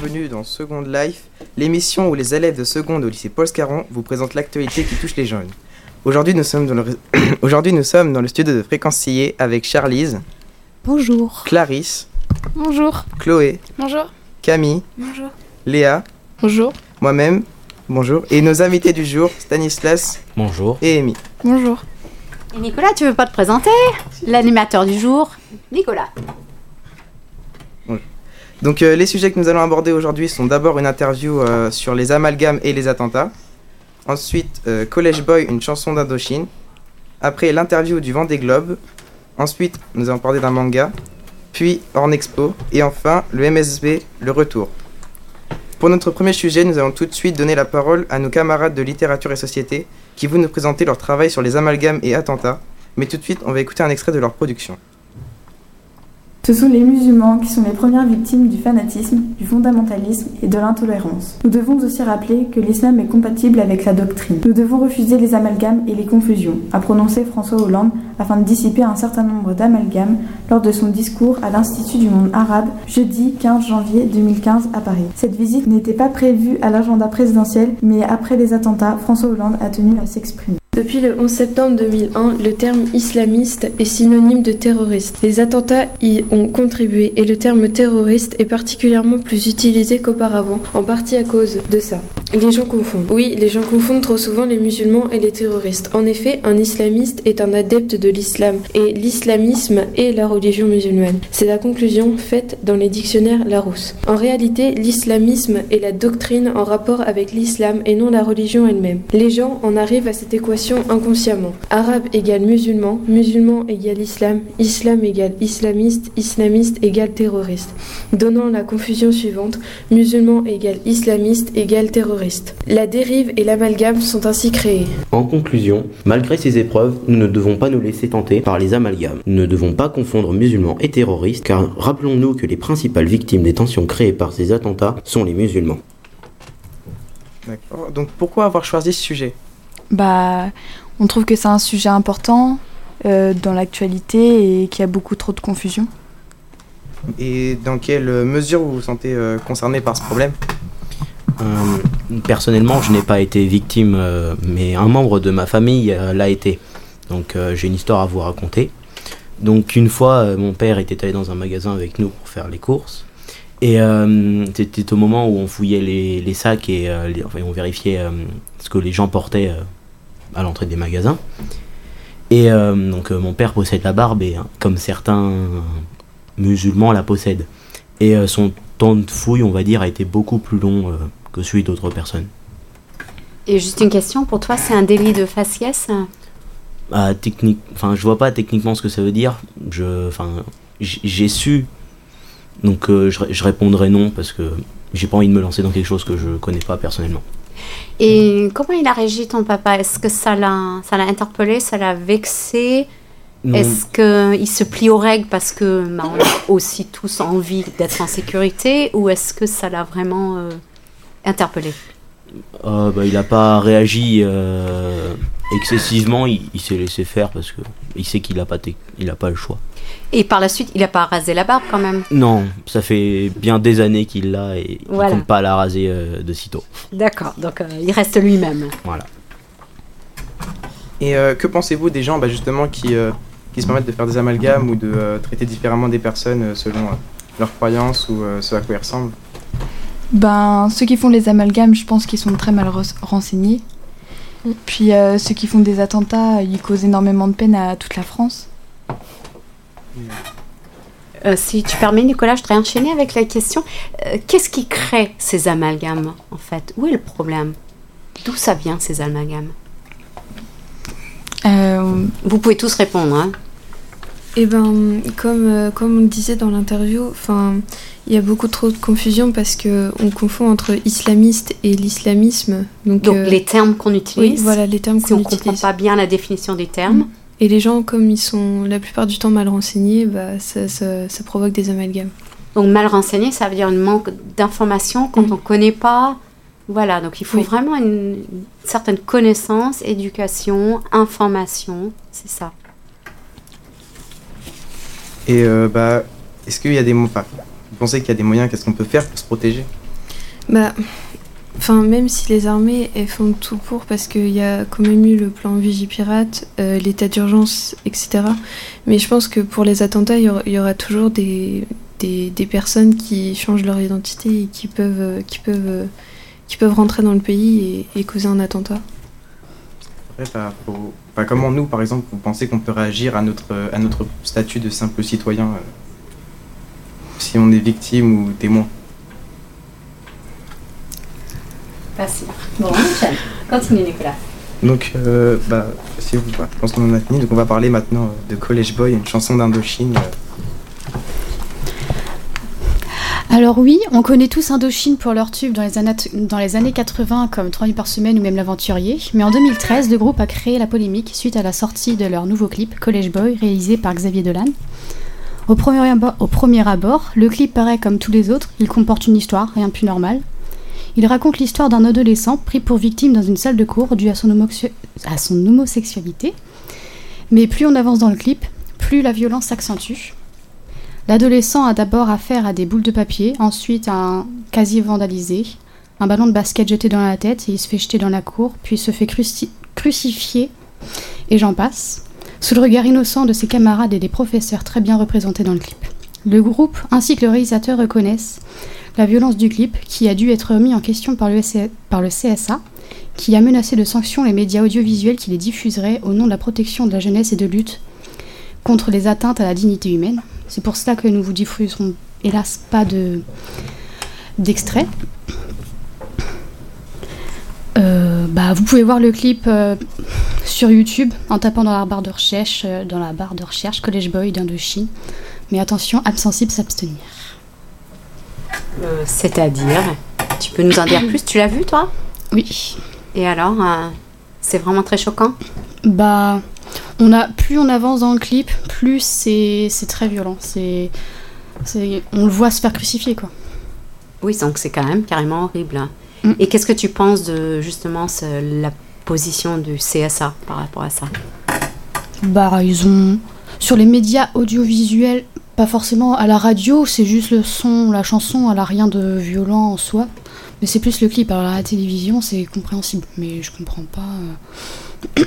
bienvenue dans Seconde Life, l'émission où les élèves de seconde au lycée Paul Scarron vous présentent l'actualité qui touche les jeunes. Aujourd'hui nous, sommes dans le... Aujourd'hui, nous sommes dans le studio de Fréquence Sillé avec Charlise, Bonjour. Clarisse, Bonjour. Chloé, Bonjour. Camille, Bonjour. Léa, Bonjour. moi-même, bonjour, et nos invités du jour, Stanislas Bonjour. et Amy. Bonjour. Et Nicolas, tu veux pas te présenter? L'animateur du jour, Nicolas. Donc euh, les sujets que nous allons aborder aujourd'hui sont d'abord une interview euh, sur les amalgames et les attentats. Ensuite, euh, College Boy, une chanson d'Indochine. Après, l'interview du Vendée Globe. Ensuite, nous allons parler d'un manga. Puis, Horn Expo. Et enfin, le MSB, le retour. Pour notre premier sujet, nous allons tout de suite donner la parole à nos camarades de littérature et société qui vont nous présenter leur travail sur les amalgames et attentats. Mais tout de suite, on va écouter un extrait de leur production. Ce sont les musulmans qui sont les premières victimes du fanatisme, du fondamentalisme et de l'intolérance. Nous devons aussi rappeler que l'islam est compatible avec la doctrine. Nous devons refuser les amalgames et les confusions, a prononcé François Hollande afin de dissiper un certain nombre d'amalgames lors de son discours à l'Institut du monde arabe jeudi 15 janvier 2015 à Paris. Cette visite n'était pas prévue à l'agenda présidentiel, mais après les attentats, François Hollande a tenu à s'exprimer. Depuis le 11 septembre 2001, le terme islamiste est synonyme de terroriste. Les attentats y ont contribué et le terme terroriste est particulièrement plus utilisé qu'auparavant, en partie à cause de ça. Les gens confondent. Oui, les gens confondent trop souvent les musulmans et les terroristes. En effet, un islamiste est un adepte de l'islam et l'islamisme est la religion musulmane. C'est la conclusion faite dans les dictionnaires Larousse. En réalité, l'islamisme est la doctrine en rapport avec l'islam et non la religion elle-même. Les gens en arrivent à cette équation inconsciemment. Arabe égale musulman, musulman égale islam, islam égale islamiste, islamiste égale terroriste. Donnant la confusion suivante, musulman égale islamiste égale terroriste. La dérive et l'amalgame sont ainsi créés. En conclusion, malgré ces épreuves, nous ne devons pas nous laisser tenter par les amalgames. Nous ne devons pas confondre musulmans et terroristes, car rappelons-nous que les principales victimes des tensions créées par ces attentats sont les musulmans. D'accord. Donc pourquoi avoir choisi ce sujet? Bah, on trouve que c'est un sujet important euh, dans l'actualité et qu'il y a beaucoup trop de confusion. Et dans quelle mesure vous vous sentez euh, concerné par ce problème? Euh, personnellement, je n'ai pas été victime, euh, mais un membre de ma famille euh, l'a été. Donc euh, j'ai une histoire à vous raconter. Donc une fois, euh, mon père était allé dans un magasin avec nous pour faire les courses. Et euh, c'était au moment où on fouillait les, les sacs et euh, les- enfin, on vérifiait euh, ce que les gens portaient euh, à l'entrée des magasins. Et euh, donc euh, mon père possède la barbe et hein, comme certains musulmans la possèdent. Et euh, son temps de fouille, on va dire, a été beaucoup plus long que celui d'autres personnes. Et juste une question, pour toi, c'est un délit de faciès Ah, technique, enfin, je vois pas techniquement ce que ça veut dire. Je, enfin, j'ai su, donc je, je répondrai non parce que j'ai pas envie de me lancer dans quelque chose que je connais pas personnellement. Et comment il a réagi ton papa? Est-ce que ça l'a, ça l'a interpellé, ça l'a vexé? Est-ce qu'il se plie aux règles parce que bah, on a aussi tous envie d'être en sécurité ou est-ce que ça l'a vraiment euh, interpellé? Euh, bah, il a pas réagi euh, excessivement. Il, il s'est laissé faire parce que il sait qu'il a pas, il a pas le choix. Et par la suite, il n'a pas rasé la barbe quand même Non, ça fait bien des années qu'il l'a et Voilà. il compte pas la raser euh, de sitôt. D'accord, donc euh, il reste lui-même. Voilà. Et euh, que pensez-vous des gens bah, justement qui, euh, qui se permettent de faire des amalgames ou de euh, traiter différemment des personnes euh, selon euh, leurs croyances ou euh, ce à quoi ils ressemblent? Ben, ceux qui font les amalgames, je pense qu'ils sont très mal re- renseignés. Puis euh, ceux qui font des attentats, ils causent énormément de peine à toute la France. Euh, si tu permets, Nicolas, je voudrais enchaîner avec la question. Euh, Qu'est-ce qui crée ces amalgames, en fait? Où est le problème? D'où ça vient, ces amalgames? Euh, Vous pouvez tous répondre. Hein. Eh ben, comme, comme on le disait dans l'interview, il y a beaucoup trop de confusion parce que on confond entre islamiste et l'islamisme. Donc, Donc, les termes qu'on oui, utilise, voilà les termes si on qu'on ne comprend utilise. pas bien la définition des termes, Et les gens, comme ils sont la plupart du temps mal renseignés, bah, ça, ça- ça provoque des amalgames. donc mal renseigné, ça veut dire un manque d'information quand on ne connaît pas. Voilà, donc il faut Oui. vraiment une, une certaine connaissance, éducation, information, c'est ça. Et euh, bah, est-ce qu'il y a des mo- enfin, vous pensez qu'il y a des moyens Qu'est-ce qu'on peut faire pour se protéger? Bah, enfin, même si les armées font tout pour, parce qu'il y a quand même eu le plan Vigipirate, euh, l'état d'urgence, etc. Mais je pense que pour les attentats, il y aura, toujours des, des, personnes qui changent leur identité et qui peuvent, euh, qui peuvent, euh, qui peuvent rentrer dans le pays et, causer un attentat. Comment nous, par exemple, vous pensez qu'on peut réagir à notre, à notre statut de simple citoyen euh, si on est victime ou témoin? Facile. Bon. Continue, Nicolas. Donc, euh, bah, si vous, bah, je pense qu'on en a fini. Donc, on va parler maintenant euh, de College Boy, une chanson d'Indochine. euh, Alors oui, on connaît tous Indochine pour leur tube dans les, années, dans les années 80 comme 3 nuits par semaine ou même l'aventurier, mais en 2013, le groupe a créé la polémique suite à la sortie de leur nouveau clip College Boy réalisé par Xavier Dolan. Au premier, abord, au premier abord, le clip paraît comme tous les autres, il comporte une histoire, rien de plus normal. Il raconte l'histoire d'un adolescent pris pour victime dans une salle de cours due à son, homosexualité. Mais plus on avance dans le clip, plus la violence s'accentue. L'adolescent a d'abord affaire à des boules de papier, ensuite à un casier vandalisé, un ballon de basket jeté dans la tête et il se fait jeter dans la cour, puis se fait cruci- crucifier, et j'en passe, sous le regard innocent de ses camarades et des professeurs très bien représentés dans le clip. Le groupe ainsi que le réalisateur reconnaissent la violence du clip qui a dû être remis en question par le, CSA, qui a menacé de sanctions les médias audiovisuels qui les diffuseraient au nom de la protection de la jeunesse et de lutte contre les atteintes à la dignité humaine. C'est pour cela que nous vous diffuserons hélas pas de d'extrait. Euh, bah, vous pouvez voir le clip euh, sur YouTube en tapant dans la barre de recherche, euh, dans la barre de recherche College Boy d'Indochine. Mais attention, âme sensible s'abstenir. Euh, C'est-à-dire, tu peux nous en dire plus? Tu l'as vu, toi? Oui. Et alors, euh, c'est vraiment très choquant? Bah, on a plus on avance dans le clip, plus c'est très violent. C'est on le voit se faire crucifier quoi. Oui, donc c'est quand même carrément horrible. Mm. Et qu'est-ce que tu penses de justement ce- la position du CSA par rapport à ça? Bah, ils ont. Sur les médias audiovisuels, pas forcément à la radio, c'est juste le son, la chanson, elle a rien de violent en soi. Mais c'est plus le clip. Alors à la télévision, c'est compréhensible. Mais je comprends pas. euh,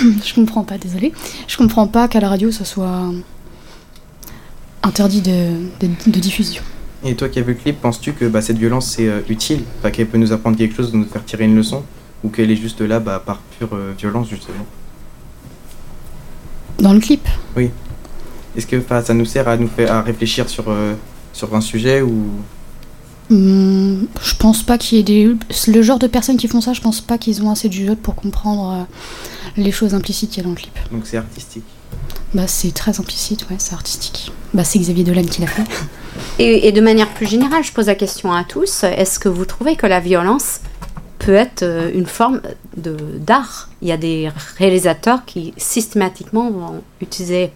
je comprends pas, désolé. Je comprends pas qu'à la radio, ça soit interdit de, de, de diffusion. Et toi qui as vu le clip, penses-tu que bah, cette violence c'est euh, utile? Enfin, qu'elle peut nous apprendre quelque chose, nous faire tirer une leçon? Ou qu'elle est juste là bah, par pure euh, violence, justement? Dans le clip, Est-ce que ça nous sert à nous faire à réfléchir sur, euh, sur un sujet ou? Hmm, je pense pas qu'il y ait des. Le genre de personnes qui font ça, je pense pas qu'ils ont assez du jeu pour comprendre euh, les choses implicites qu'il y a dans le clip. donc c'est artistique Bah, c'est très implicite, ouais, c'est artistique. Bah, c'est Xavier Dolan qui l'a fait. et, et de manière plus générale, je pose la question à tous est-ce que vous trouvez que la violence peut être euh, une forme de d'art? Il y a des réalisateurs qui systématiquement vont utiliser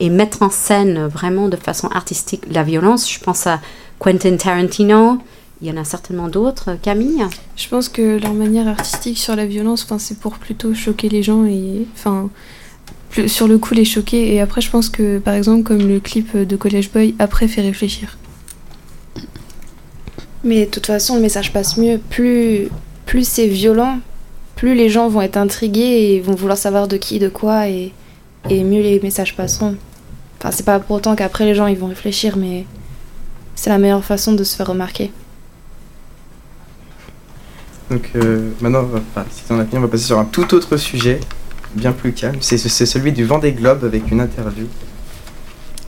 et mettre en scène vraiment de façon artistique la violence. Je pense à Quentin Tarantino. Il y en a certainement d'autres. Camille Je pense que leur manière artistique sur la violence, enfin, c'est pour plutôt choquer les gens et, enfin, plus- sur le coup les choquer. Et après, je pense que, par exemple, comme le clip de College Boy, après fait réfléchir. Mais de toute façon, le message passe mieux. Plus, plus c'est violent, plus les gens vont être intrigués et vont vouloir savoir de qui, de quoi, et, et mieux les messages passeront. Enfin, c'est pas pour autant qu'après les gens ils vont réfléchir, mais c'est la meilleure façon de se faire remarquer. Donc euh, maintenant, on enfin, si t'en as fini, on va passer sur un tout autre sujet, bien plus calme. C'est c'est celui du Vendée Globe avec une interview.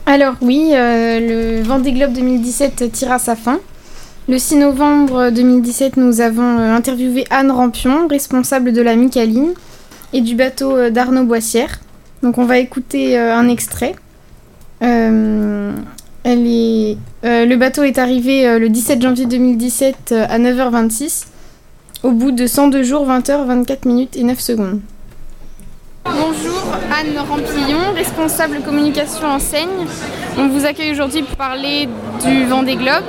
Alors oui, euh, le Vendée Globe 2017 tire à sa fin. Le 6 novembre 2017, nous avons euh, interviewé Anne Rampion, responsable de la Micaline, et du bateau euh, d'Arnaud Boissière. Donc on va écouter un extrait. Euh, elle est, euh, le bateau est arrivé euh, le 17 janvier 2017 euh, à 9h26, au bout de 102 jours, 20h, 24 minutes et 9 secondes. Bonjour, Anne Rampillon, responsable communication enseigne. On vous accueille aujourd'hui pour parler du Vendée Globe.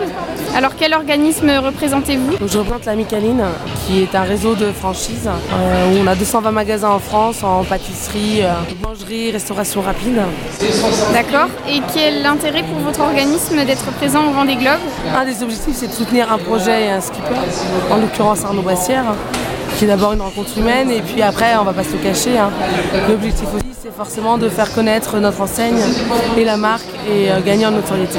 Alors quel organisme représentez-vous? Je représente la Micaline, qui est un réseau de franchises euh, où on a 220 magasins en France, en pâtisserie, euh, boulangerie, restauration rapide. D'accord. Et quel est l'intérêt pour votre organisme d'être présent au Vendée Globe? Un des objectifs, c'est de soutenir un projet et un skipper, en l'occurrence Arnaud Bassière, qui est d'abord une rencontre humaine, et puis après, on va pas se le cacher. hein. L'objectif aussi, c'est forcément de faire connaître notre enseigne et la marque et euh, gagner en notoriété.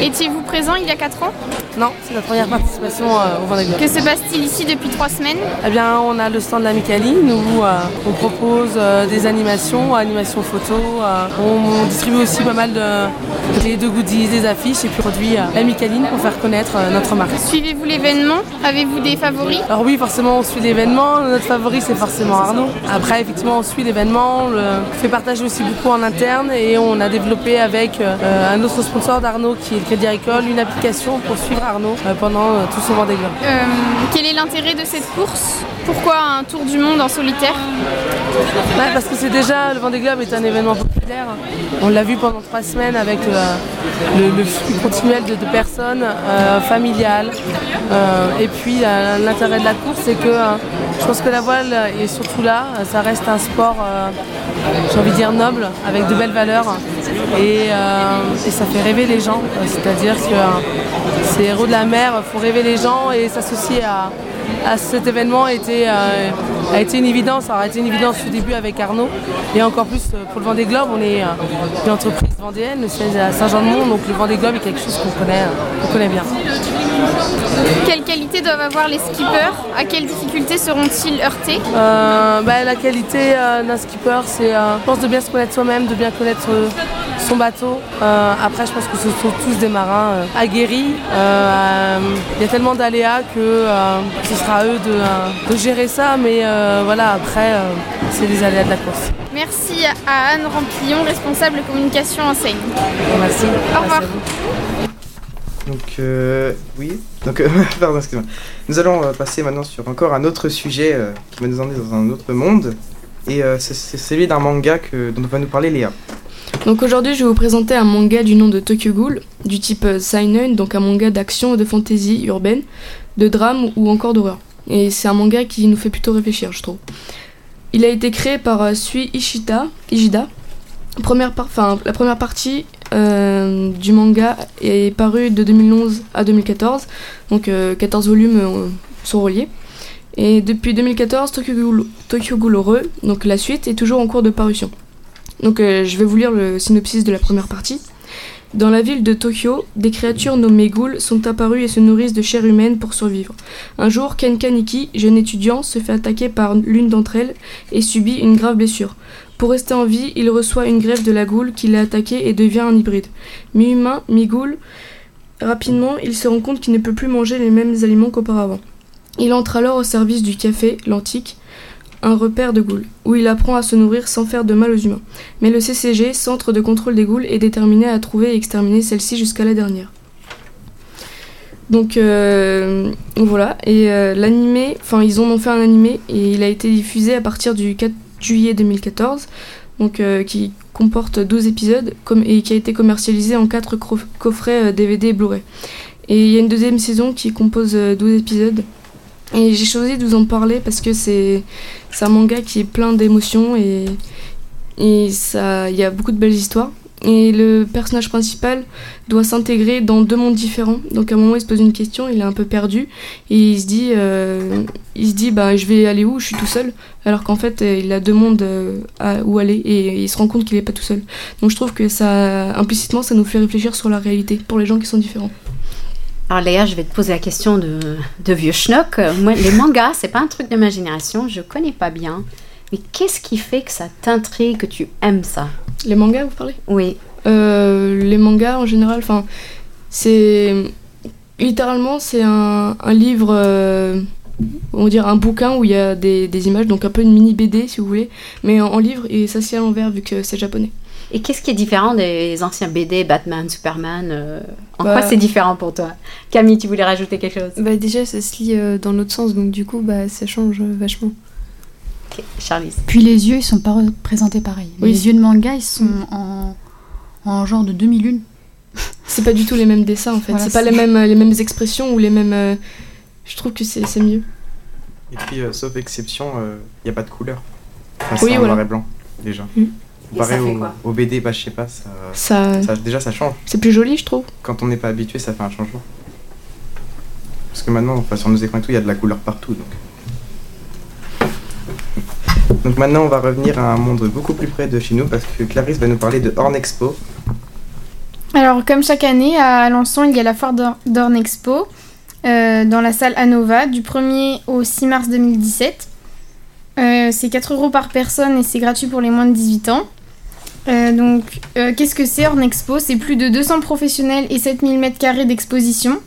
Étiez-vous présent il y a 4 ans? Non, c'est notre première participation euh, au Vendée Globe. Que se passe-t-il ici depuis 3 semaines? Eh bien, on a le stand de la Micaline où euh, on propose euh, des animations, animations photos. euh, on, distribue aussi pas mal de, de goodies, des affiches et puis produit euh, la Micaline pour faire connaître notre marque. Suivez-vous l'événement? Avez-vous des favoris? Alors oui, forcément, on suit l'événement. Notre favori, c'est forcément Arnaud. Après, effectivement, on suit l'événement, on le fait partager aussi beaucoup en interne et on a développé avec un autre sponsor d'Arnaud qui est le Crédit Agricole une application pour suivre Arnaud euh, pendant euh, tout son Vendée Globe. Euh, Quel est l'intérêt de cette course? Pourquoi un tour du monde en solitaire? Parce que c'est déjà, le Vendée Globe est un événement populaire. On l'a vu pendant trois semaines avec le, flux continuel de, de personnes familiales. Et puis l'intérêt de la course, c'est que je pense que la voile, et surtout là, ça reste un sport, euh, j'ai envie de dire noble, avec de belles valeurs. Et, euh, et ça fait rêver les gens. C'est-à-dire que ces héros de la mer font rêver les gens et s'associer à, à cet événement a été, euh, a été une évidence. Ça a été une évidence au début avec Arnaud. Et encore plus euh, pour le Vendée Globe, on est euh, une entreprise vendéenne, le siège est à Saint-Jean-de-Mont, donc le Vendée Globe est quelque chose qu'on connaît, connaît bien. Quelles qualités doivent avoir les skippers? À quelles difficultés seront-ils heurtés? Euh, bah, la qualité d'un skipper, c'est je pense de bien se connaître soi-même, de bien connaître son bateau. Euh, après, je pense que ce sont tous des marins euh, aguerris. Euh, euh, Il y a tellement d'aléas que euh, ce sera à eux de, de gérer ça, mais euh, voilà, après, euh, c'est les aléas de la course. Merci à Anne Rampillon, responsable communication enseigne. Merci. Au revoir. Donc, euh, oui. Donc, euh, pardon, excusez-moi. Nous allons euh, passer maintenant sur encore un autre sujet euh, qui va nous emmener dans un autre monde. Et euh, c'est c'est celui d'un manga que, dont va nous parler Léa. Donc aujourd'hui, je vais vous présenter un manga du nom de Tokyo Ghoul, du type euh, Seinen, donc un manga d'action, de fantasy urbaine, de drame ou encore d'horreur. Et c'est un manga qui nous fait plutôt réfléchir, je trouve. Il a été créé par euh, Sui Ishida, la première partie euh, du manga est parue de 2011 à 2014, donc euh, 14 volumes sont reliés. Et depuis 2014, Tokyo Ghoul, Tokyo Ghoul Heureux, donc la suite, est toujours en cours de parution. Donc euh, je vais vous lire le synopsis de la première partie. Dans la ville de Tokyo, des créatures nommées ghouls sont apparues et se nourrissent de chair humaine pour survivre. Un jour, Ken Kaneki, jeune étudiant, se fait attaquer par l'une d'entre elles et subit une grave blessure. Pour rester en vie, il reçoit une greffe de la ghoul qui l'a attaqué et devient un hybride. Mi-humain, mi-ghoul, rapidement, il se rend compte qu'il ne peut plus manger les mêmes aliments qu'auparavant. Il entre alors au service du café, l'Antique, un repère de ghouls, où il apprend à se nourrir sans faire de mal aux humains. Mais le CCG, Centre de contrôle des ghouls, est déterminé à trouver et exterminer celle-ci jusqu'à la dernière. Donc euh, voilà, et euh, l'animé, enfin ils en ont fait un animé et il a été diffusé à partir du 4 juillet 2014, donc euh, qui comporte 12 épisodes et qui a été commercialisé en 4 coffrets euh, DVD et Blu-ray. Et il y a une deuxième saison qui compose euh, 12 épisodes. Et j'ai choisi de vous en parler parce que c'est un manga qui est plein d'émotions et, il y a beaucoup de belles histoires. Et le personnage principal doit s'intégrer dans deux mondes différents. Donc à un moment, il se pose une question, il est un peu perdu et il se dit, euh, il se dit, bah je vais aller où? Je suis tout seul. Alors qu'en fait, euh, il a deux mondes euh, où aller et il se rend compte qu'il est pas tout seul. Donc je trouve que ça, implicitement, ça nous fait réfléchir sur la réalité pour les gens qui sont différents. Alors Léa, je vais te poser la question de, de vieux schnock. Moi, les mangas, c'est pas un truc de ma génération, je connais pas bien. Mais qu'est-ce qui fait que ça t'intrigue, que tu aimes ça? Les mangas, vous parlez? Oui. Euh, les mangas en général, enfin, c'est littéralement c'est un, un livre, euh, on va dire un bouquin où il y a des, des images, donc un peu une mini BD si vous voulez, mais en, en livre et ça c'est à l'envers vu que c'est japonais. Et qu'est-ce qui est différent des anciens BD, Batman, Superman euh, En Bah- quoi c'est différent pour toi? Camille, tu voulais rajouter quelque chose? Bah déjà ça se lit euh, dans l'autre sens donc du coup bah ça change euh, vachement. Ok, Charlize. Puis les yeux, ils sont pas représentés pareil. Oui, les yeux de manga, ils sont en, en genre de demi-lune. c'est pas du tout les mêmes dessins en fait. Voilà, c'est pas les mêmes, les mêmes expressions ou les mêmes. euh, Je trouve que c'est c'est mieux. Et puis, euh, sauf exception, il n'y a pas de couleur. Enfin, Oui, c'est en voilà. noir et blanc, déjà. Mm. Comparé au, BD, bah, je sais pas, ça, Ça, ça- déjà ça change. c'est plus joli, je trouve. Quand on n'est pas habitué, ça fait un changement. Parce que maintenant, enfin, sur nos écrans et tout, il y a de la couleur partout. Donc. donc maintenant, on va revenir à un monde beaucoup plus près de chez nous parce que Clarisse va nous parler de Horn Expo. Alors, comme chaque année, à Alençon, il y a la foire d'Orne Expo euh, dans la salle Anova du 1er au 6 mars 2017. Euh, c'est 4 euros par personne et c'est gratuit pour les moins de 18 ans. Euh, donc, euh, qu'est-ce que c'est Expo? C'est plus de 200 professionnels et 7000 m2 d'exposition.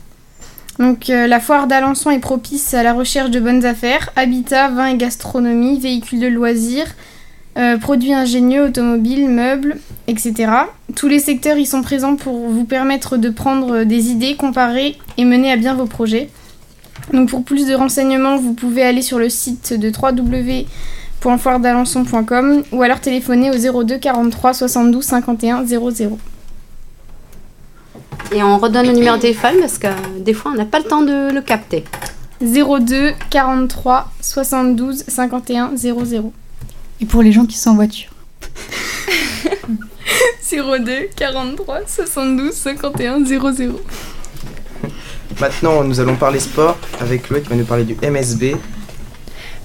Donc, la foire d'Alençon est propice à la recherche de bonnes affaires, habitat, vin et gastronomie, véhicules de loisirs, produits ingénieux, automobiles, meubles, etc. Tous les secteurs y sont présents pour vous permettre de prendre des idées, comparer et mener à bien vos projets. Donc pour plus de renseignements, vous pouvez aller sur le site de www.foiredalençon.com ou alors téléphoner au 02 43 72 51 00. Et on redonne le numéro de téléphone parce que des fois, on n'a pas le temps de le capter. 02 43 72 51 00. Et pour les gens qui sont en voiture. 02 43 72 51 00. Maintenant, nous allons parler sport avec Chloé qui va nous parler du MSB.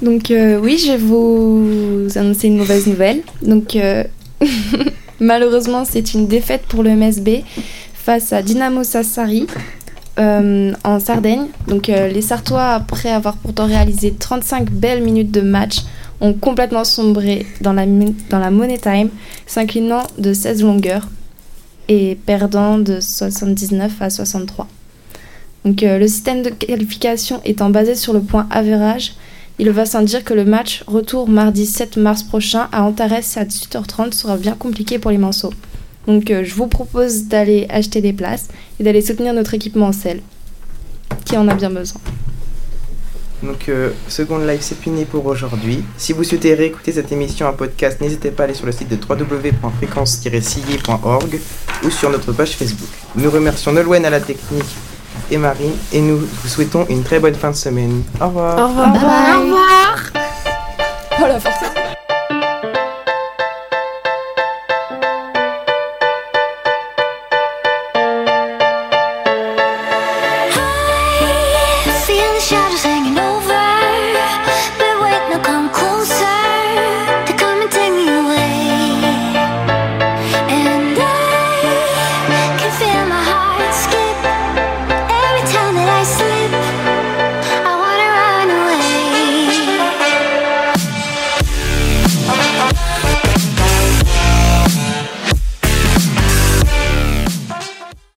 Donc euh, oui, je vais vous annoncer une mauvaise nouvelle. Donc euh, malheureusement, c'est une défaite pour le MSB face à Dynamo Sassari euh, en Sardaigne. Donc les Sartois, après avoir pourtant réalisé 35 belles minutes de match, ont complètement sombré dans la, dans la Money Time, s'inclinant de 16 longueurs et perdant de 79 à 63. Donc euh, le système de qualification étant basé sur le point average, il va sans dire que le match retour mardi 7 mars prochain à Antares à 18h30 sera bien compliqué pour les Manceaux. Donc euh, je vous propose d'aller acheter des places et d'aller soutenir notre équipement en selle, qui en a bien besoin. Donc, euh, Second Life, c'est fini pour aujourd'hui. Si vous souhaitez réécouter cette émission en podcast, n'hésitez pas à aller sur le site de www.fréquence-sillé.org ou sur notre page Facebook. Nous remercions Nolwenn à la technique et Marie et nous vous souhaitons une très bonne fin de semaine. Au revoir. Au revoir. Au revoir. Oh la.